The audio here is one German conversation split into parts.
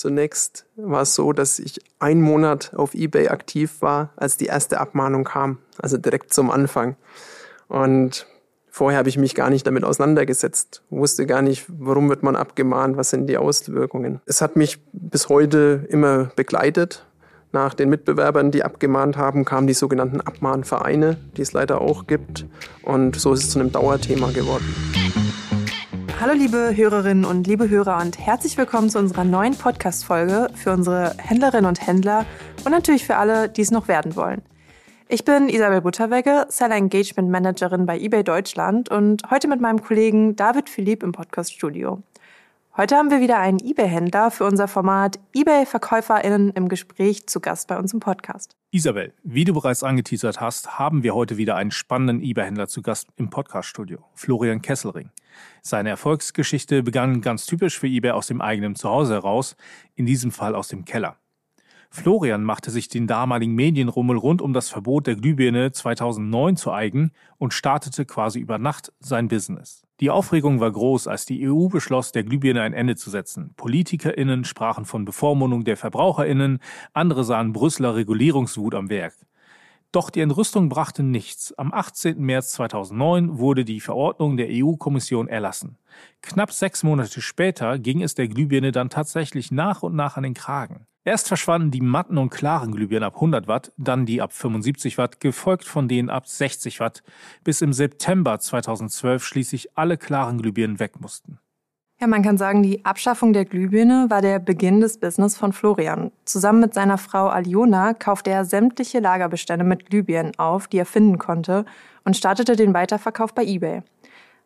Zunächst war es so, dass ich einen Monat auf eBay aktiv war, als die erste Abmahnung kam, also direkt zum Anfang. Und vorher habe ich mich gar nicht damit auseinandergesetzt, wusste gar nicht, warum wird man abgemahnt, was sind die Auswirkungen. Es hat mich bis heute immer begleitet. Nach den Mitbewerbern, die abgemahnt haben, kamen die sogenannten Abmahnvereine, die es leider auch gibt. Und so ist es zu einem Dauerthema geworden. Hallo liebe Hörerinnen und liebe Hörer und herzlich willkommen zu unserer neuen Podcast-Folge für unsere Händlerinnen und Händler und natürlich für alle, die es noch werden wollen. Ich bin Isabel Butterwegge, Seller Engagement Managerin bei eBay Deutschland und heute mit meinem Kollegen David Philipp im Podcast-Studio. Heute haben wir wieder einen eBay-Händler für unser Format eBay-VerkäuferInnen im Gespräch zu Gast bei uns im Podcast. Isabel, wie du bereits angeteasert hast, haben wir heute wieder einen spannenden eBay-Händler zu Gast im Podcast-Studio, Florian Kesselring. Seine Erfolgsgeschichte begann ganz typisch für eBay aus dem eigenen Zuhause heraus, in diesem Fall aus dem Keller. Florian machte sich den damaligen Medienrummel rund um das Verbot der Glühbirne 2009 zu eigen und startete quasi über Nacht sein Business. Die Aufregung war groß, als die EU beschloss, der Glühbirne ein Ende zu setzen. PolitikerInnen sprachen von Bevormundung der VerbraucherInnen, andere sahen Brüsseler Regulierungswut am Werk. Doch die Entrüstung brachte nichts. Am 18. März 2009 wurde die Verordnung der EU-Kommission erlassen. Knapp sechs Monate später ging es der Glühbirne dann tatsächlich nach und nach an den Kragen. Erst verschwanden die matten und klaren Glühbirnen ab 100 Watt, dann die ab 75 Watt, gefolgt von denen ab 60 Watt, bis im September 2012 schließlich alle klaren Glühbirnen weg mussten. Ja, man kann sagen, die Abschaffung der Glühbirne war der Beginn des Business von Florian. Zusammen mit seiner Frau Aljona kaufte er sämtliche Lagerbestände mit Glühbirnen auf, die er finden konnte, und startete den Weiterverkauf bei eBay.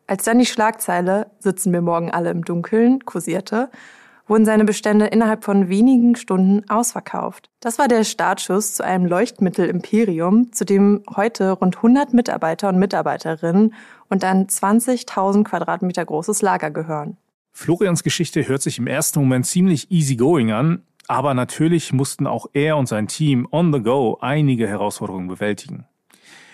Als dann die Schlagzeile Sitzen wir morgen alle im Dunkeln kursierte, wurden seine Bestände innerhalb von wenigen Stunden ausverkauft. Das war der Startschuss zu einem Leuchtmittel-Imperium, zu dem heute rund 100 Mitarbeiter und Mitarbeiterinnen und ein 20.000 Quadratmeter großes Lager gehören. Florians Geschichte hört sich im ersten Moment ziemlich easygoing an, aber natürlich mussten auch er und sein Team on the go einige Herausforderungen bewältigen.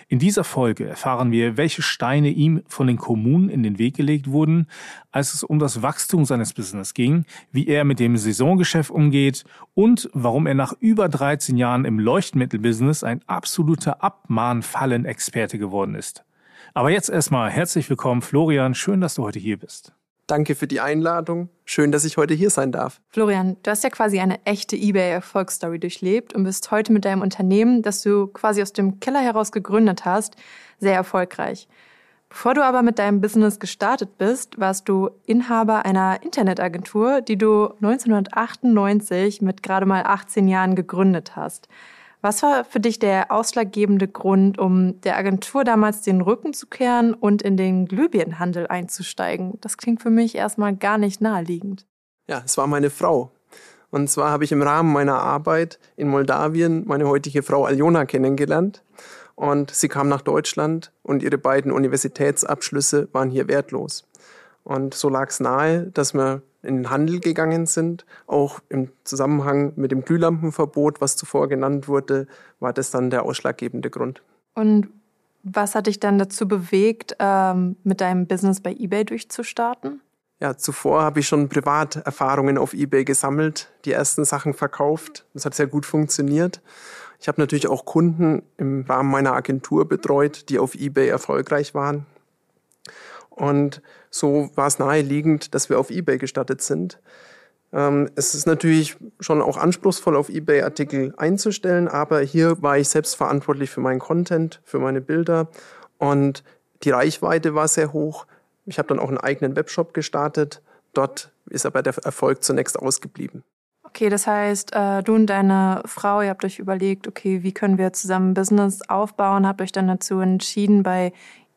In dieser Folge erfahren wir, welche Steine ihm von den Kommunen in den Weg gelegt wurden, als es um das Wachstum seines Business ging, wie er mit dem Saisongeschäft umgeht und warum er nach über 13 Jahren im Leuchtmittelbusiness ein absoluter Abmahnfallen-Experte geworden ist. Aber jetzt erstmal herzlich willkommen, Florian. Schön, dass du heute hier bist. Danke für die Einladung. Schön, dass ich heute hier sein darf. Florian, du hast ja quasi eine echte eBay-Erfolgsstory durchlebt und bist heute mit deinem Unternehmen, das du quasi aus dem Keller heraus gegründet hast, sehr erfolgreich. Bevor du aber mit deinem Business gestartet bist, warst du Inhaber einer Internetagentur, die du 1998 mit gerade mal 18 Jahren gegründet hast. Was war für dich der ausschlaggebende Grund, um der Agentur damals den Rücken zu kehren und in den Glühbirnenhandel einzusteigen? Das klingt für mich erstmal gar nicht naheliegend. Ja, es war meine Frau. Und zwar habe ich im Rahmen meiner Arbeit in Moldawien meine heutige Frau Aljona kennengelernt. Und sie kam nach Deutschland und ihre beiden Universitätsabschlüsse waren hier wertlos. Und so lag es nahe, dass wir in den Handel gegangen sind. Auch im Zusammenhang mit dem Glühlampenverbot, was zuvor genannt wurde, war das dann der ausschlaggebende Grund. Und was hat dich dann dazu bewegt, ähm, mit deinem Business bei eBay durchzustarten? Ja, zuvor habe ich schon Privaterfahrungen auf eBay gesammelt, die ersten Sachen verkauft. Das hat sehr gut funktioniert. Ich habe natürlich auch Kunden im Rahmen meiner Agentur betreut, die auf eBay erfolgreich waren. Und so war es naheliegend, dass wir auf eBay gestattet sind. Ähm, es ist natürlich schon auch anspruchsvoll, auf eBay Artikel einzustellen, aber hier war ich selbst verantwortlich für meinen Content, für meine Bilder und die Reichweite war sehr hoch. Ich habe dann auch einen eigenen Webshop gestartet. Dort ist aber der Erfolg zunächst ausgeblieben. Okay, das heißt, äh, du und deine Frau, ihr habt euch überlegt, okay, wie können wir zusammen Business aufbauen, habt euch dann dazu entschieden, bei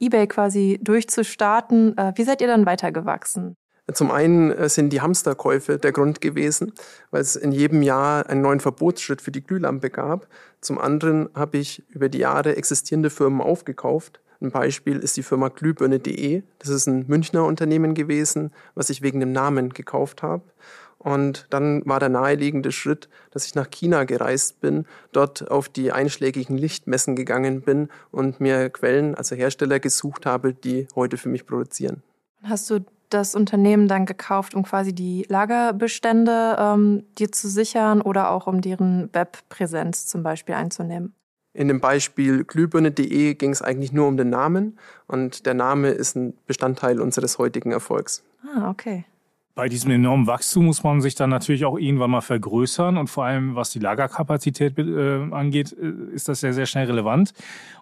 eBay quasi durchzustarten. Äh, wie seid ihr dann weitergewachsen? Zum einen äh, sind die Hamsterkäufe der Grund gewesen, weil es in jedem Jahr einen neuen Verbotsschritt für die Glühlampe gab. Zum anderen habe ich über die Jahre existierende Firmen aufgekauft. Ein Beispiel ist die Firma glühbirne.de. Das ist ein Münchner Unternehmen gewesen, was ich wegen dem Namen gekauft habe. Und dann war der naheliegende Schritt, dass ich nach China gereist bin, dort auf die einschlägigen Lichtmessen gegangen bin und mir Quellen, also Hersteller gesucht habe, die heute für mich produzieren. Hast du das Unternehmen dann gekauft, um quasi die Lagerbestände ähm, dir zu sichern oder auch um deren Webpräsenz zum Beispiel einzunehmen? In dem Beispiel glühbirne.de ging es eigentlich nur um den Namen und der Name ist ein Bestandteil unseres heutigen Erfolgs. Ah, okay. Bei diesem enormen Wachstum muss man sich dann natürlich auch irgendwann mal vergrößern und vor allem was die Lagerkapazität äh, angeht, äh, ist das sehr, sehr schnell relevant.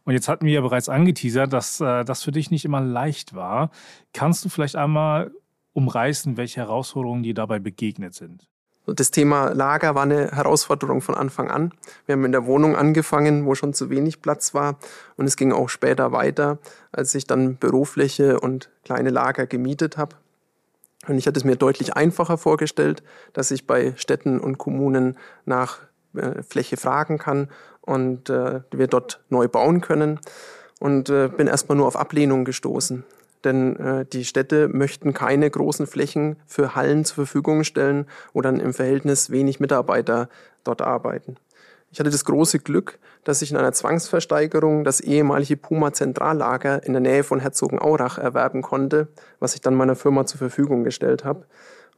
Und jetzt hatten wir ja bereits angeteasert, dass äh, das für dich nicht immer leicht war. Kannst du vielleicht einmal umreißen, welche Herausforderungen dir dabei begegnet sind? Das Thema Lager war eine Herausforderung von Anfang an. Wir haben in der Wohnung angefangen, wo schon zu wenig Platz war. Und es ging auch später weiter, als ich dann Bürofläche und kleine Lager gemietet habe. Und ich hatte es mir deutlich einfacher vorgestellt, dass ich bei Städten und Kommunen nach äh, Fläche fragen kann und äh, wir dort neu bauen können. Und äh, bin erstmal nur auf Ablehnung gestoßen. Denn äh, die Städte möchten keine großen Flächen für Hallen zur Verfügung stellen, wo dann im Verhältnis wenig Mitarbeiter dort arbeiten. Ich hatte das große Glück, dass ich in einer Zwangsversteigerung das ehemalige Puma Zentrallager in der Nähe von Herzogenaurach erwerben konnte, was ich dann meiner Firma zur Verfügung gestellt habe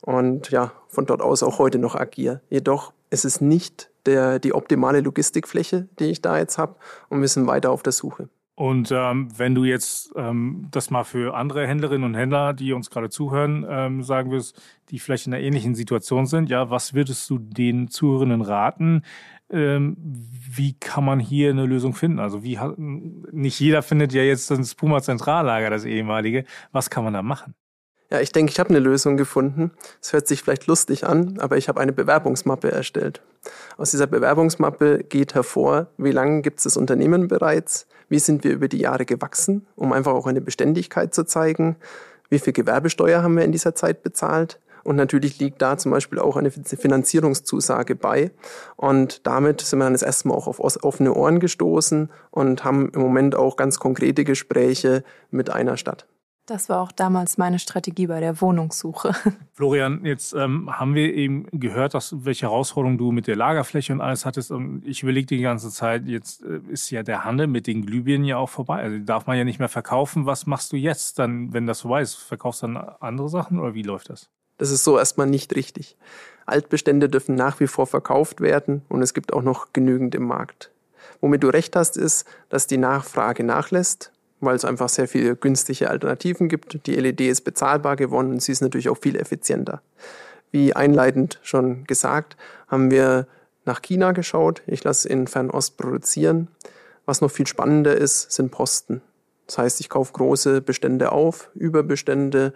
und ja, von dort aus auch heute noch agiere. Jedoch ist es nicht der, die optimale Logistikfläche, die ich da jetzt habe und wir sind weiter auf der Suche. Und ähm, wenn du jetzt ähm, das mal für andere Händlerinnen und Händler, die uns gerade zuhören, ähm, sagen wirst, die vielleicht in einer ähnlichen Situation sind, ja, was würdest du den Zuhörenden raten? Ähm, wie kann man hier eine Lösung finden? Also wie nicht jeder findet ja jetzt das Puma Zentrallager, das ehemalige. Was kann man da machen? Ja, ich denke, ich habe eine Lösung gefunden. Es hört sich vielleicht lustig an, aber ich habe eine Bewerbungsmappe erstellt. Aus dieser Bewerbungsmappe geht hervor, wie lange gibt es das Unternehmen bereits, wie sind wir über die Jahre gewachsen, um einfach auch eine Beständigkeit zu zeigen, wie viel Gewerbesteuer haben wir in dieser Zeit bezahlt, und natürlich liegt da zum Beispiel auch eine Finanzierungszusage bei. Und damit sind wir dann das erste Mal auch auf offene Ohren gestoßen und haben im Moment auch ganz konkrete Gespräche mit einer Stadt. Das war auch damals meine Strategie bei der Wohnungssuche. Florian, jetzt ähm, haben wir eben gehört, dass, welche Herausforderungen du mit der Lagerfläche und alles hattest. Und ich überlege die ganze Zeit, jetzt äh, ist ja der Handel mit den Glühbirnen ja auch vorbei. Also darf man ja nicht mehr verkaufen. Was machst du jetzt dann, wenn das vorbei ist? Verkaufst du dann andere Sachen oder wie läuft das? Das ist so erstmal nicht richtig. Altbestände dürfen nach wie vor verkauft werden und es gibt auch noch genügend im Markt. Womit du recht hast, ist, dass die Nachfrage nachlässt weil es einfach sehr viele günstige Alternativen gibt. Die LED ist bezahlbar geworden und sie ist natürlich auch viel effizienter. Wie einleitend schon gesagt, haben wir nach China geschaut. Ich lasse in Fernost produzieren. Was noch viel spannender ist, sind Posten. Das heißt, ich kaufe große Bestände auf, Überbestände,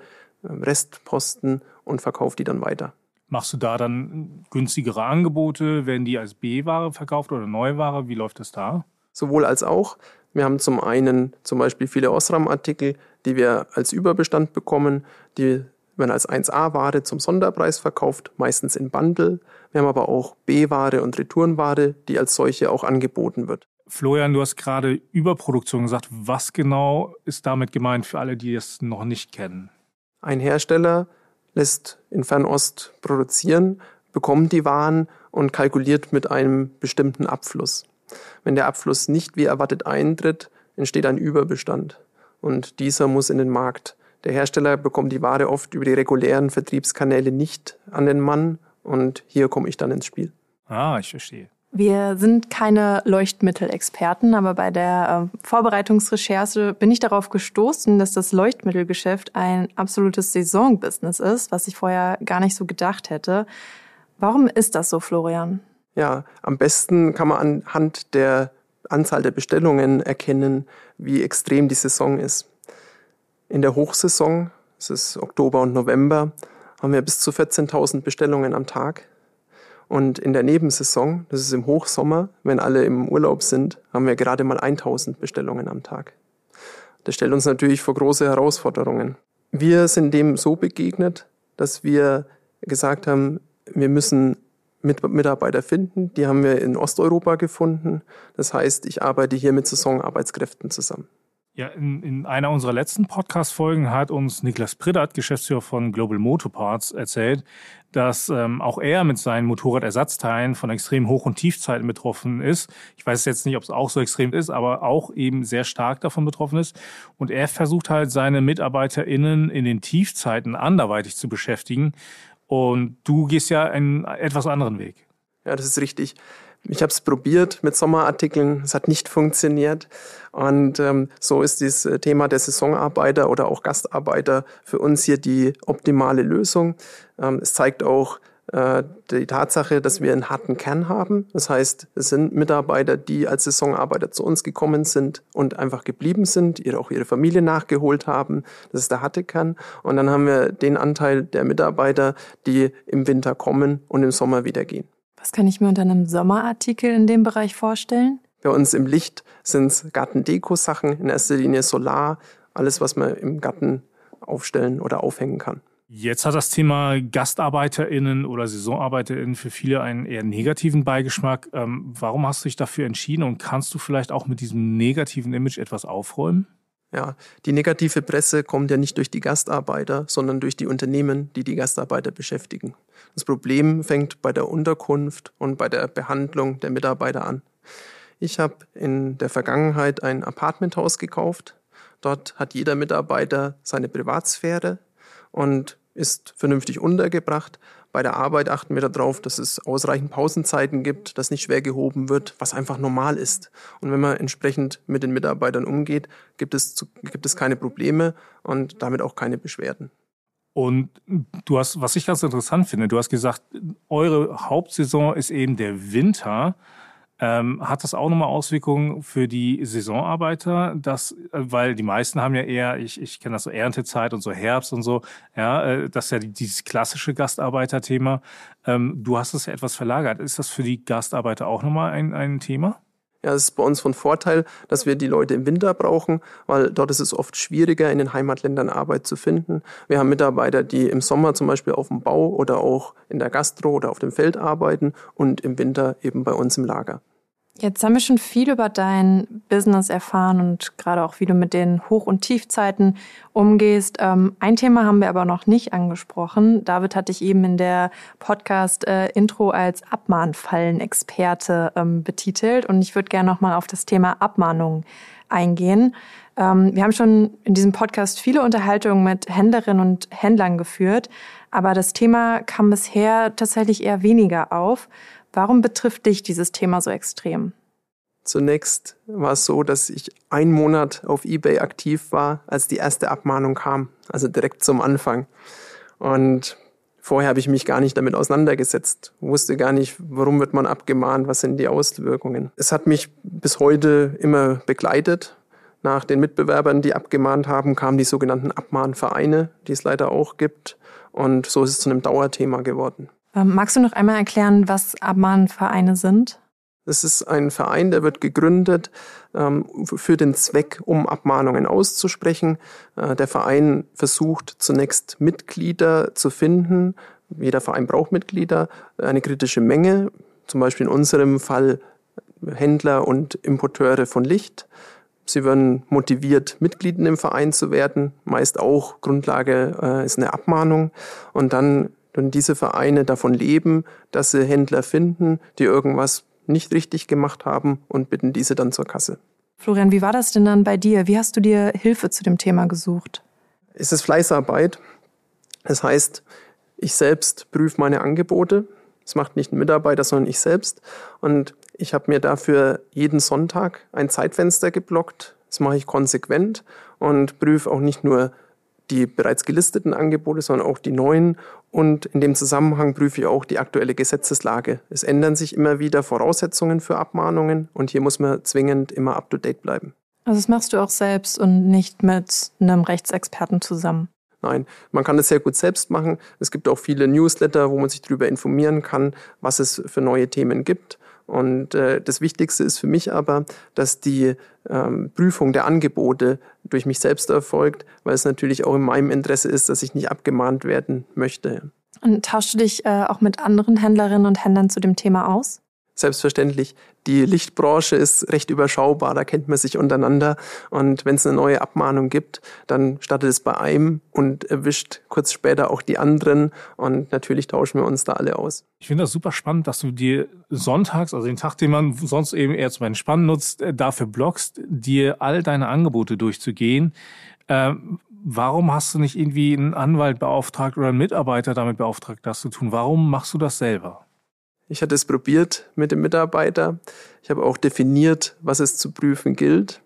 ähm, Restposten und verkaufe die dann weiter. Machst du da dann günstigere Angebote? Werden die als B-Ware verkauft oder Neuware? Wie läuft das da? Sowohl als auch. Wir haben zum einen zum Beispiel viele Osram-Artikel, die wir als Überbestand bekommen, die werden als 1A-Ware zum Sonderpreis verkauft, meistens in Bundle. Wir haben aber auch B-Ware und Retourenware, die als solche auch angeboten wird. Florian, du hast gerade Überproduktion gesagt. Was genau ist damit gemeint für alle, die es noch nicht kennen? Ein Hersteller lässt in Fernost produzieren, bekommt die Waren und kalkuliert mit einem bestimmten Abfluss. Wenn der Abfluss nicht wie erwartet eintritt, entsteht ein Überbestand und dieser muss in den Markt. Der Hersteller bekommt die Ware oft über die regulären Vertriebskanäle nicht an den Mann und hier komme ich dann ins Spiel. Ah, ich verstehe. Wir sind keine Leuchtmittelexperten, aber bei der äh, Vorbereitungsrecherche bin ich darauf gestoßen, dass das Leuchtmittelgeschäft ein absolutes Saisonbusiness ist, was ich vorher gar nicht so gedacht hätte. Warum ist das so, Florian? Ja, am besten kann man anhand der Anzahl der Bestellungen erkennen, wie extrem die Saison ist. In der Hochsaison, das ist Oktober und November, haben wir bis zu 14.000 Bestellungen am Tag. Und in der Nebensaison, das ist im Hochsommer, wenn alle im Urlaub sind, haben wir gerade mal 1000 Bestellungen am Tag. Das stellt uns natürlich vor große Herausforderungen. Wir sind dem so begegnet, dass wir gesagt haben, wir müssen Mitarbeiter finden. Die haben wir in Osteuropa gefunden. Das heißt, ich arbeite hier mit Saisonarbeitskräften zusammen. Ja, in, in einer unserer letzten Podcast-Folgen hat uns Niklas Priddert, Geschäftsführer von Global Motorparts, erzählt, dass ähm, auch er mit seinen Motorradersatzteilen von extrem Hoch- und Tiefzeiten betroffen ist. Ich weiß jetzt nicht, ob es auch so extrem ist, aber auch eben sehr stark davon betroffen ist. Und er versucht halt seine MitarbeiterInnen in den Tiefzeiten anderweitig zu beschäftigen. Und du gehst ja einen etwas anderen Weg. Ja, das ist richtig. Ich habe es probiert mit Sommerartikeln, es hat nicht funktioniert. Und ähm, so ist dieses äh, Thema der Saisonarbeiter oder auch Gastarbeiter für uns hier die optimale Lösung. Ähm, es zeigt auch äh, die Tatsache, dass wir einen harten Kern haben. Das heißt, es sind Mitarbeiter, die als Saisonarbeiter zu uns gekommen sind und einfach geblieben sind, ihre, auch ihre Familie nachgeholt haben. Das ist der harte Kern. Und dann haben wir den Anteil der Mitarbeiter, die im Winter kommen und im Sommer wieder gehen. Was kann ich mir unter einem Sommerartikel in dem Bereich vorstellen? Bei uns im Licht sind es Gartendeko-Sachen, in erster Linie Solar, alles, was man im Garten aufstellen oder aufhängen kann. Jetzt hat das Thema GastarbeiterInnen oder SaisonarbeiterInnen für viele einen eher negativen Beigeschmack. Ähm, warum hast du dich dafür entschieden und kannst du vielleicht auch mit diesem negativen Image etwas aufräumen? Ja, die negative Presse kommt ja nicht durch die Gastarbeiter, sondern durch die Unternehmen, die die Gastarbeiter beschäftigen. Das Problem fängt bei der Unterkunft und bei der Behandlung der Mitarbeiter an. Ich habe in der Vergangenheit ein Apartmenthaus gekauft. Dort hat jeder Mitarbeiter seine Privatsphäre und ist vernünftig untergebracht. Bei der Arbeit achten wir darauf, dass es ausreichend Pausenzeiten gibt, dass nicht schwer gehoben wird, was einfach normal ist. Und wenn man entsprechend mit den Mitarbeitern umgeht, gibt es, gibt es keine Probleme und damit auch keine Beschwerden. Und du hast, was ich ganz interessant finde, du hast gesagt, eure Hauptsaison ist eben der Winter. Ähm, hat das auch nochmal Auswirkungen für die Saisonarbeiter? Das, äh, weil die meisten haben ja eher, ich, ich kenne das so Erntezeit und so Herbst und so, ja, äh, das ist ja dieses klassische Gastarbeiterthema. Ähm, du hast es ja etwas verlagert. Ist das für die Gastarbeiter auch nochmal ein, ein Thema? Ja, es ist bei uns von Vorteil, dass wir die Leute im Winter brauchen, weil dort ist es oft schwieriger, in den Heimatländern Arbeit zu finden. Wir haben Mitarbeiter, die im Sommer zum Beispiel auf dem Bau oder auch in der Gastro oder auf dem Feld arbeiten und im Winter eben bei uns im Lager. Jetzt haben wir schon viel über dein Business erfahren und gerade auch, wie du mit den Hoch- und Tiefzeiten umgehst. Ähm, ein Thema haben wir aber noch nicht angesprochen. David hatte ich eben in der Podcast-Intro als Abmahnfallen-Experte ähm, betitelt und ich würde gerne nochmal auf das Thema Abmahnung eingehen. Ähm, wir haben schon in diesem Podcast viele Unterhaltungen mit Händlerinnen und Händlern geführt, aber das Thema kam bisher tatsächlich eher weniger auf. Warum betrifft dich dieses Thema so extrem? Zunächst war es so, dass ich einen Monat auf eBay aktiv war, als die erste Abmahnung kam, also direkt zum Anfang. Und vorher habe ich mich gar nicht damit auseinandergesetzt, wusste gar nicht, warum wird man abgemahnt, was sind die Auswirkungen. Es hat mich bis heute immer begleitet. Nach den Mitbewerbern, die abgemahnt haben, kamen die sogenannten Abmahnvereine, die es leider auch gibt. Und so ist es zu einem Dauerthema geworden. Ähm, magst du noch einmal erklären, was Abmahnvereine sind? Es ist ein Verein, der wird gegründet ähm, für den Zweck, um Abmahnungen auszusprechen. Äh, der Verein versucht zunächst Mitglieder zu finden. Jeder Verein braucht Mitglieder, eine kritische Menge, zum Beispiel in unserem Fall Händler und Importeure von Licht. Sie werden motiviert, Mitglied in dem Verein zu werden. Meist auch Grundlage äh, ist eine Abmahnung. Und dann und diese Vereine davon leben, dass sie Händler finden, die irgendwas nicht richtig gemacht haben und bitten diese dann zur Kasse. Florian, wie war das denn dann bei dir? Wie hast du dir Hilfe zu dem Thema gesucht? Es ist Fleißarbeit. Das heißt, ich selbst prüfe meine Angebote. Das macht nicht ein Mitarbeiter, sondern ich selbst. Und ich habe mir dafür jeden Sonntag ein Zeitfenster geblockt. Das mache ich konsequent und prüfe auch nicht nur die bereits gelisteten Angebote, sondern auch die neuen. Und in dem Zusammenhang prüfe ich auch die aktuelle Gesetzeslage. Es ändern sich immer wieder Voraussetzungen für Abmahnungen und hier muss man zwingend immer up-to-date bleiben. Also das machst du auch selbst und nicht mit einem Rechtsexperten zusammen? Nein, man kann das sehr gut selbst machen. Es gibt auch viele Newsletter, wo man sich darüber informieren kann, was es für neue Themen gibt. Und äh, das Wichtigste ist für mich aber, dass die ähm, Prüfung der Angebote durch mich selbst erfolgt, weil es natürlich auch in meinem Interesse ist, dass ich nicht abgemahnt werden möchte. Und tauschst du dich äh, auch mit anderen Händlerinnen und Händlern zu dem Thema aus? Selbstverständlich. Die Lichtbranche ist recht überschaubar, da kennt man sich untereinander. Und wenn es eine neue Abmahnung gibt, dann startet es bei einem und erwischt kurz später auch die anderen. Und natürlich tauschen wir uns da alle aus. Ich finde das super spannend, dass du dir sonntags, also den Tag, den man sonst eben eher zum Entspannen nutzt, äh, dafür blockst, dir all deine Angebote durchzugehen. Ähm, warum hast du nicht irgendwie einen Anwalt beauftragt oder einen Mitarbeiter damit beauftragt, das zu tun? Warum machst du das selber? Ich hatte es probiert mit dem Mitarbeiter. Ich habe auch definiert, was es zu prüfen gilt.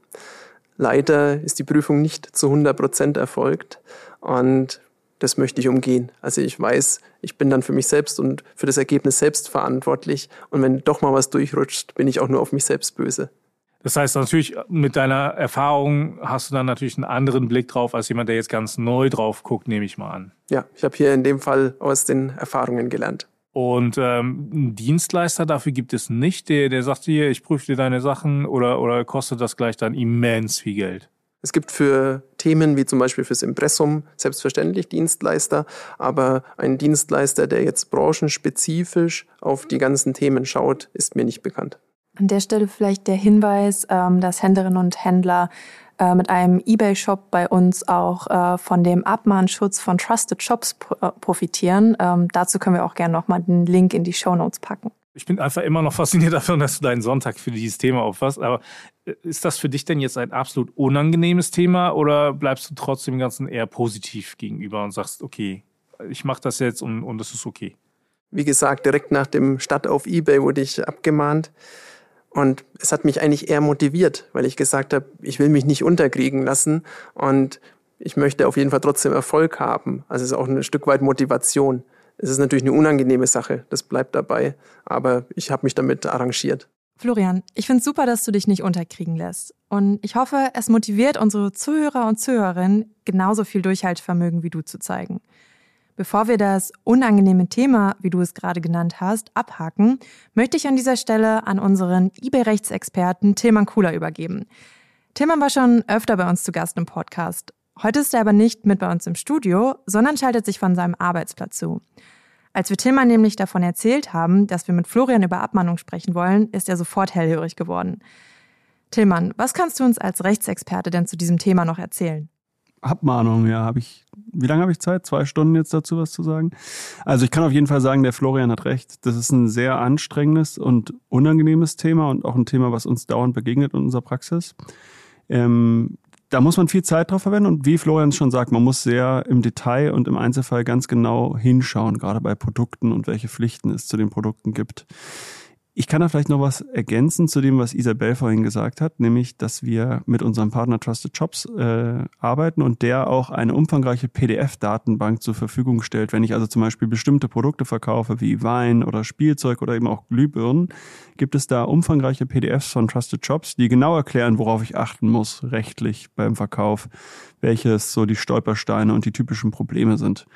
Leider ist die Prüfung nicht zu 100 Prozent erfolgt und das möchte ich umgehen. Also ich weiß, ich bin dann für mich selbst und für das Ergebnis selbst verantwortlich und wenn doch mal was durchrutscht, bin ich auch nur auf mich selbst böse. Das heißt natürlich, mit deiner Erfahrung hast du dann natürlich einen anderen Blick drauf als jemand, der jetzt ganz neu drauf guckt, nehme ich mal an. Ja, ich habe hier in dem Fall aus den Erfahrungen gelernt. Und ähm, einen Dienstleister dafür gibt es nicht, der, der sagt dir, ich prüfe dir deine Sachen oder, oder kostet das gleich dann immens viel Geld? Es gibt für Themen wie zum Beispiel fürs Impressum selbstverständlich Dienstleister, aber ein Dienstleister, der jetzt branchenspezifisch auf die ganzen Themen schaut, ist mir nicht bekannt. An der Stelle vielleicht der Hinweis, ähm, dass Händlerinnen und Händler äh, mit einem eBay-Shop bei uns auch äh, von dem Abmahnschutz von Trusted Shops äh, profitieren. Ähm, dazu können wir auch gerne nochmal den Link in die Show Notes packen. Ich bin einfach immer noch fasziniert davon, dass du deinen Sonntag für dieses Thema auffasst. Aber ist das für dich denn jetzt ein absolut unangenehmes Thema oder bleibst du trotzdem dem Ganzen eher positiv gegenüber und sagst, okay, ich mache das jetzt und, und es ist okay? Wie gesagt, direkt nach dem Start auf eBay wurde ich abgemahnt. Und es hat mich eigentlich eher motiviert, weil ich gesagt habe, ich will mich nicht unterkriegen lassen und ich möchte auf jeden Fall trotzdem Erfolg haben. Also es ist auch ein Stück weit Motivation. Es ist natürlich eine unangenehme Sache, das bleibt dabei, aber ich habe mich damit arrangiert. Florian, ich finde es super, dass du dich nicht unterkriegen lässt. Und ich hoffe, es motiviert unsere Zuhörer und Zuhörerinnen, genauso viel Durchhaltevermögen wie du zu zeigen. Bevor wir das unangenehme Thema, wie du es gerade genannt hast, abhaken, möchte ich an dieser Stelle an unseren eBay-Rechtsexperten Tilman Kula übergeben. Tilman war schon öfter bei uns zu Gast im Podcast. Heute ist er aber nicht mit bei uns im Studio, sondern schaltet sich von seinem Arbeitsplatz zu. Als wir Tilman nämlich davon erzählt haben, dass wir mit Florian über Abmahnung sprechen wollen, ist er sofort hellhörig geworden. Tillmann, was kannst du uns als Rechtsexperte denn zu diesem Thema noch erzählen? Abmahnung, ja, habe ich. Wie lange habe ich Zeit? Zwei Stunden jetzt dazu was zu sagen? Also ich kann auf jeden Fall sagen, der Florian hat recht. Das ist ein sehr anstrengendes und unangenehmes Thema und auch ein Thema, was uns dauernd begegnet in unserer Praxis. Ähm, da muss man viel Zeit drauf verwenden und wie Florian schon sagt, man muss sehr im Detail und im Einzelfall ganz genau hinschauen, gerade bei Produkten und welche Pflichten es zu den Produkten gibt. Ich kann da vielleicht noch was ergänzen zu dem, was Isabel vorhin gesagt hat, nämlich, dass wir mit unserem Partner Trusted Shops äh, arbeiten und der auch eine umfangreiche PDF-Datenbank zur Verfügung stellt. Wenn ich also zum Beispiel bestimmte Produkte verkaufe, wie Wein oder Spielzeug oder eben auch Glühbirnen, gibt es da umfangreiche PDFs von Trusted Shops, die genau erklären, worauf ich achten muss rechtlich beim Verkauf, welches so die Stolpersteine und die typischen Probleme sind.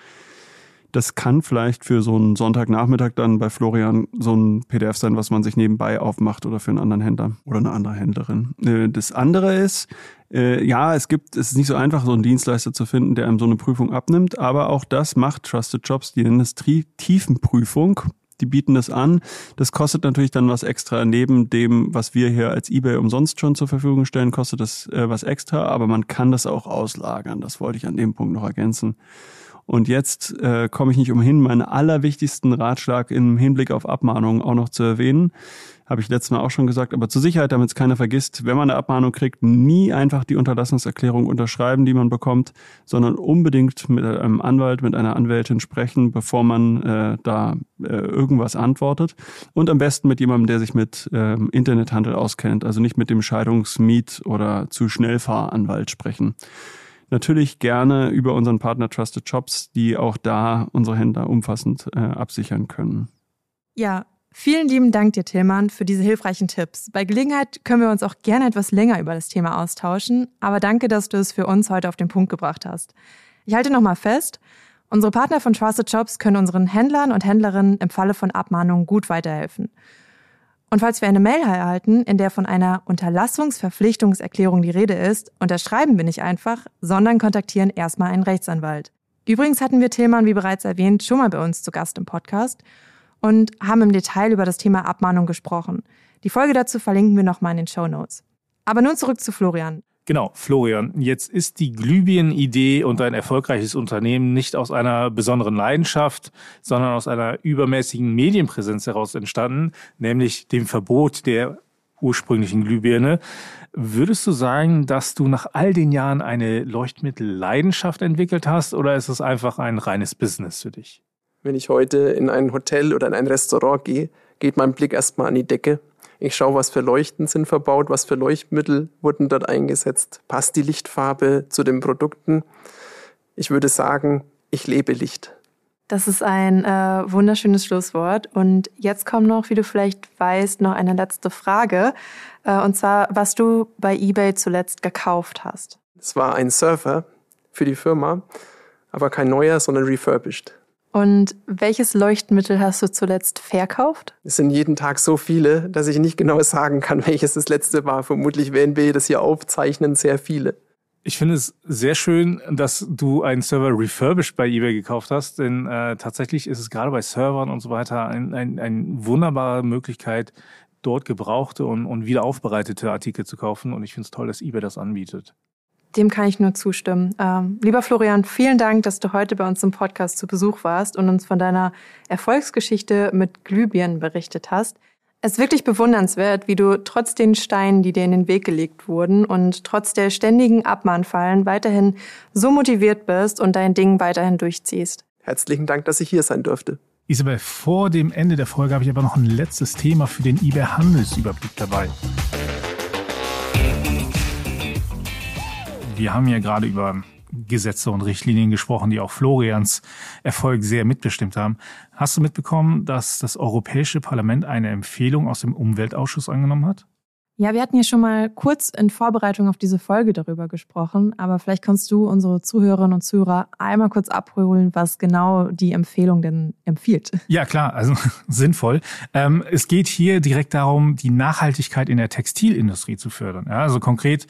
Das kann vielleicht für so einen Sonntagnachmittag dann bei Florian so ein PDF sein, was man sich nebenbei aufmacht oder für einen anderen Händler oder eine andere Händlerin. Äh, das andere ist, äh, ja, es gibt, es ist nicht so einfach, so einen Dienstleister zu finden, der einem so eine Prüfung abnimmt, aber auch das macht Trusted Jobs, die nennen es Tiefenprüfung. Die bieten das an. Das kostet natürlich dann was extra. Neben dem, was wir hier als eBay umsonst schon zur Verfügung stellen, kostet das äh, was extra, aber man kann das auch auslagern. Das wollte ich an dem Punkt noch ergänzen. Und jetzt äh, komme ich nicht umhin, meinen allerwichtigsten Ratschlag im Hinblick auf Abmahnungen auch noch zu erwähnen. Habe ich letztes Mal auch schon gesagt, aber zur Sicherheit, damit es keiner vergisst, wenn man eine Abmahnung kriegt, nie einfach die Unterlassungserklärung unterschreiben, die man bekommt, sondern unbedingt mit einem Anwalt, mit einer Anwältin sprechen, bevor man äh, da äh, irgendwas antwortet. Und am besten mit jemandem, der sich mit äh, Internethandel auskennt, also nicht mit dem Scheidungsmiet- oder zu Schnellfahranwalt sprechen natürlich gerne über unseren Partner Trusted Shops, die auch da unsere Händler umfassend äh, absichern können. Ja, vielen lieben Dank dir, Tillmann, für diese hilfreichen Tipps. Bei Gelegenheit können wir uns auch gerne etwas länger über das Thema austauschen, aber danke, dass du es für uns heute auf den Punkt gebracht hast. Ich halte nochmal fest, unsere Partner von Trusted Shops können unseren Händlern und Händlerinnen im Falle von Abmahnungen gut weiterhelfen. Und falls wir eine Mail erhalten, in der von einer Unterlassungsverpflichtungserklärung die Rede ist, unterschreiben wir nicht einfach, sondern kontaktieren erstmal einen Rechtsanwalt. Übrigens hatten wir Tillmann, wie bereits erwähnt, schon mal bei uns zu Gast im Podcast. und haben im Detail über das Thema Abmahnung gesprochen. Die Folge dazu verlinken wir nochmal in den Show Notes. Aber nun zurück zu Florian. Genau, Florian, jetzt ist die Glühbirnen-Idee und ein erfolgreiches Unternehmen nicht aus einer besonderen Leidenschaft, sondern aus einer übermäßigen Medienpräsenz heraus entstanden, nämlich dem Verbot der ursprünglichen Glühbirne. Würdest du sagen, dass du nach all den Jahren eine Leuchtmittelleidenschaft entwickelt hast oder ist es einfach ein reines Business für dich? Wenn ich heute in ein Hotel oder in ein Restaurant gehe, geht mein Blick erstmal an die Decke ich schaue, was für Leuchten sind verbaut, was für Leuchtmittel wurden dort eingesetzt, passt die Lichtfarbe zu den Produkten. Ich würde sagen, ich lebe Licht. Das ist ein äh, wunderschönes Schlusswort. Und jetzt kommt noch, wie du vielleicht weißt, noch eine letzte Frage. Äh, und zwar, was du bei eBay zuletzt gekauft hast. Es war ein Surfer für die Firma, aber kein neuer, sondern refurbished. Und welches Leuchtmittel hast du zuletzt verkauft? Es sind jeden Tag so viele, dass ich nicht genau sagen kann, welches das letzte war. Vermutlich werden wir das hier aufzeichnen, sehr viele. Ich finde es sehr schön, dass du einen Server refurbished bei eBay gekauft hast, denn äh, tatsächlich ist es gerade bei Servern und so weiter eine ein, ein wunderbare Möglichkeit, dort gebrauchte und, und wieder aufbereitete Artikel zu kaufen. Und ich finde es toll, dass eBay das anbietet. Dem kann ich nur zustimmen. Ähm, lieber Florian, vielen Dank, dass du heute bei uns im Podcast zu Besuch warst und uns von deiner Erfolgsgeschichte mit Glühbirnen berichtet hast. Es ist wirklich bewundernswert, wie du trotz den Steinen, die dir in den Weg gelegt wurden und trotz der ständigen Abmahnfallen weiterhin so motiviert bist und dein Ding weiterhin durchziehst. Herzlichen Dank, dass ich hier sein durfte. Isabel, vor dem Ende der Folge habe ich aber noch ein letztes Thema für den eBay Handelsüberblick dabei. Wir haben ja gerade über Gesetze und Richtlinien gesprochen, die auch Florians Erfolg sehr mitbestimmt haben. Hast du mitbekommen, dass das Europäische Parlament eine Empfehlung aus dem Umweltausschuss angenommen hat? Ja, wir hatten ja schon mal kurz in Vorbereitung auf diese Folge darüber gesprochen, aber vielleicht kannst du unsere Zuhörerinnen und Zuhörer einmal kurz abholen, was genau die Empfehlung denn empfiehlt. Ja, klar, also sinnvoll. Ähm, es geht hier direkt darum, die Nachhaltigkeit in der Textilindustrie zu fördern. Ja, also konkret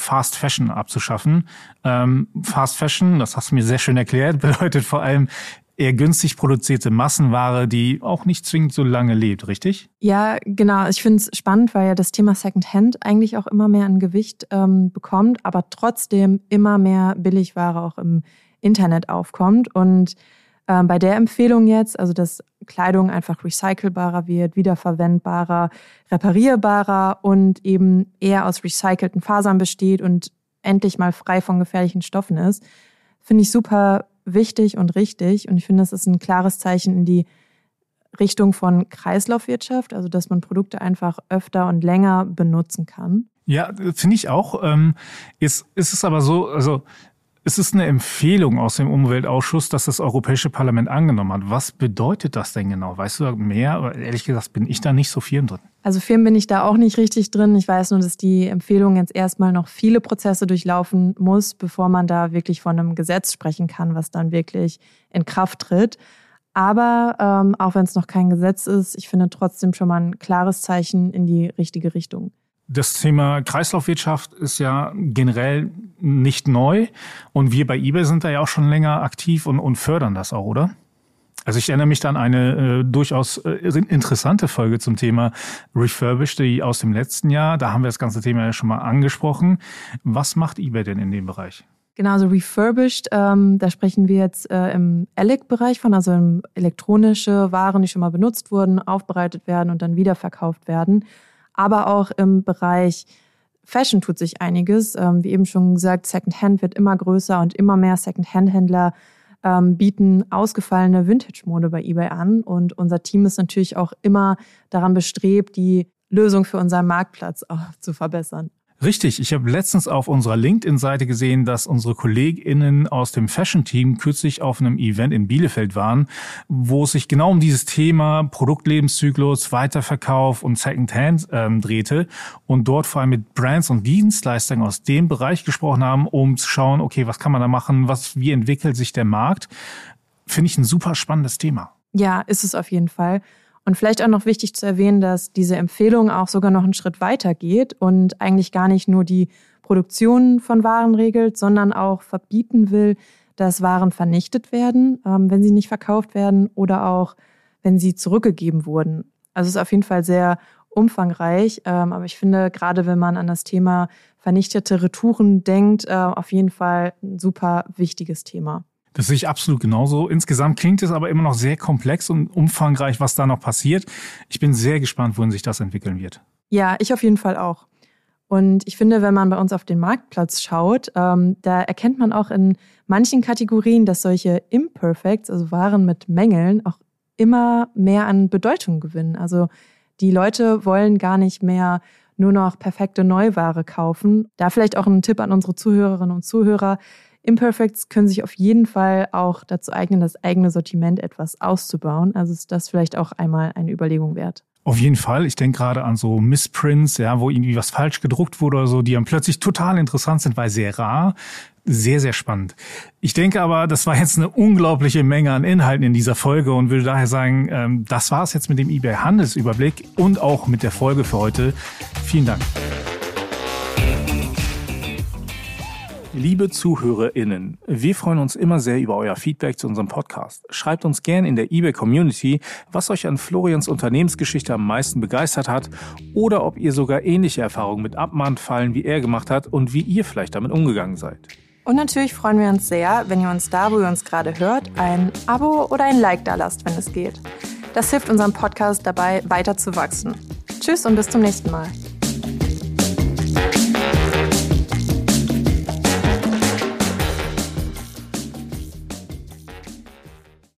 Fast Fashion abzuschaffen. Ähm, Fast Fashion, das hast du mir sehr schön erklärt, bedeutet vor allem eher günstig produzierte Massenware, die auch nicht zwingend so lange lebt, richtig? Ja, genau. Ich finde es spannend, weil ja das Thema Secondhand eigentlich auch immer mehr an Gewicht ähm, bekommt, aber trotzdem immer mehr Billigware auch im Internet aufkommt. Und ähm, bei der Empfehlung jetzt, also dass Kleidung einfach recycelbarer wird, wiederverwendbarer, reparierbarer und eben eher aus recycelten Fasern besteht und endlich mal frei von gefährlichen Stoffen ist, finde ich super wichtig und richtig. Und ich finde, das ist ein klares Zeichen in die Richtung von Kreislaufwirtschaft, also dass man Produkte einfach öfter und länger benutzen kann. Ja, finde ich auch. Ähm, jetzt ist es aber so, also es ist eine Empfehlung aus dem Umweltausschuss, dass das Europäische Parlament angenommen hat. Was bedeutet das denn genau? Weißt du mehr? Ehrlich gesagt bin ich da nicht so firm drin. Also firm bin ich da auch nicht richtig drin. Ich weiß nur, dass die Empfehlung jetzt erstmal noch viele Prozesse durchlaufen muss, bevor man da wirklich von einem Gesetz sprechen kann, was dann wirklich in Kraft tritt. Aber ähm, auch wenn es noch kein Gesetz ist, ich finde trotzdem schon mal ein klares Zeichen in die richtige Richtung. Das Thema Kreislaufwirtschaft ist ja generell nicht neu und wir bei eBay sind da ja auch schon länger aktiv und, und fördern das auch, oder? Also ich erinnere mich dann an eine äh, durchaus äh, interessante Folge zum Thema Refurbished die aus dem letzten Jahr. Da haben wir das ganze Thema ja schon mal angesprochen. Was macht eBay denn in dem Bereich? Genau, also refurbished, ähm, da sprechen wir jetzt äh, im ELEC-Bereich von, also elektronische Waren, die schon mal benutzt wurden, aufbereitet werden und dann wiederverkauft werden aber auch im Bereich Fashion tut sich einiges. Ähm, wie eben schon gesagt, Secondhand wird immer größer und immer mehr Secondhand-Händler ähm, bieten ausgefallene Vintage-Mode bei eBay an. Und unser Team ist natürlich auch immer daran bestrebt, die Lösung für unseren Marktplatz auch zu verbessern. Richtig, ich habe letztens auf unserer LinkedIn-Seite gesehen, dass unsere KollegInnen aus dem Fashion-Team kürzlich auf einem Event in Bielefeld waren, wo es sich genau um dieses Thema Produktlebenszyklus, Weiterverkauf und Secondhand ähm, drehte und dort vor allem mit Brands und Dienstleistern aus dem Bereich gesprochen haben, um zu schauen, okay, was kann man da machen, was, wie entwickelt sich der Markt? Finde ich ein super spannendes Thema. Ja, ist es auf jeden Fall. Und vielleicht auch noch wichtig zu erwähnen, dass diese Empfehlung auch sogar noch einen Schritt weiter geht und eigentlich gar nicht nur die Produktion von Waren regelt, sondern auch verbieten will, dass Waren vernichtet werden, ähm, wenn sie nicht verkauft werden oder auch wenn sie zurückgegeben wurden. Also es ist auf jeden Fall sehr umfangreich, ähm, aber ich finde, gerade wenn man an das Thema vernichtete Retouren denkt, äh, auf jeden Fall ein super wichtiges Thema. Das sehe ich absolut genauso. Insgesamt klingt es aber immer noch sehr komplex und umfangreich, was da noch passiert. Ich bin sehr gespannt, wohin sich das entwickeln wird. Ja, ich auf jeden Fall auch. Und ich finde, wenn man bei uns auf den Marktplatz schaut, ähm, da erkennt man auch in manchen Kategorien, dass solche Imperfects, also Waren mit Mängeln, auch immer mehr an Bedeutung gewinnen. Also die Leute wollen gar nicht mehr nur noch perfekte Neuware kaufen. Da vielleicht auch ein Tipp an unsere Zuhörerinnen und Zuhörer. Imperfects können sich auf jeden Fall auch dazu eignen, das eigene Sortiment etwas auszubauen. Also ist das vielleicht auch einmal eine Überlegung wert. Auf jeden Fall. Ich denke gerade an so Missprints, ja, wo irgendwie was falsch gedruckt wurde oder so, die dann plötzlich total interessant sind, weil sehr rar. Sehr, sehr spannend. Ich denke aber, das war jetzt eine unglaubliche Menge an Inhalten in dieser Folge und würde daher sagen, ähm, das war es jetzt mit dem eBay Handelsüberblick und auch mit der Folge für heute. Vielen Dank. Liebe ZuhörerInnen, wir freuen uns immer sehr über euer Feedback zu unserem Podcast. Schreibt uns gern in der eBay Community, was euch an Florians Unternehmensgeschichte am meisten begeistert hat oder ob ihr sogar ähnliche Erfahrungen mit Abmahnfallen wie er gemacht habt und wie ihr vielleicht damit umgegangen seid. Und natürlich freuen wir uns sehr, wenn ihr uns da, wo ihr uns gerade hört, ein Abo oder ein Like da lasst, wenn es geht. Das hilft unserem Podcast dabei, weiter zu wachsen. Tschüss und bis zum nächsten Mal.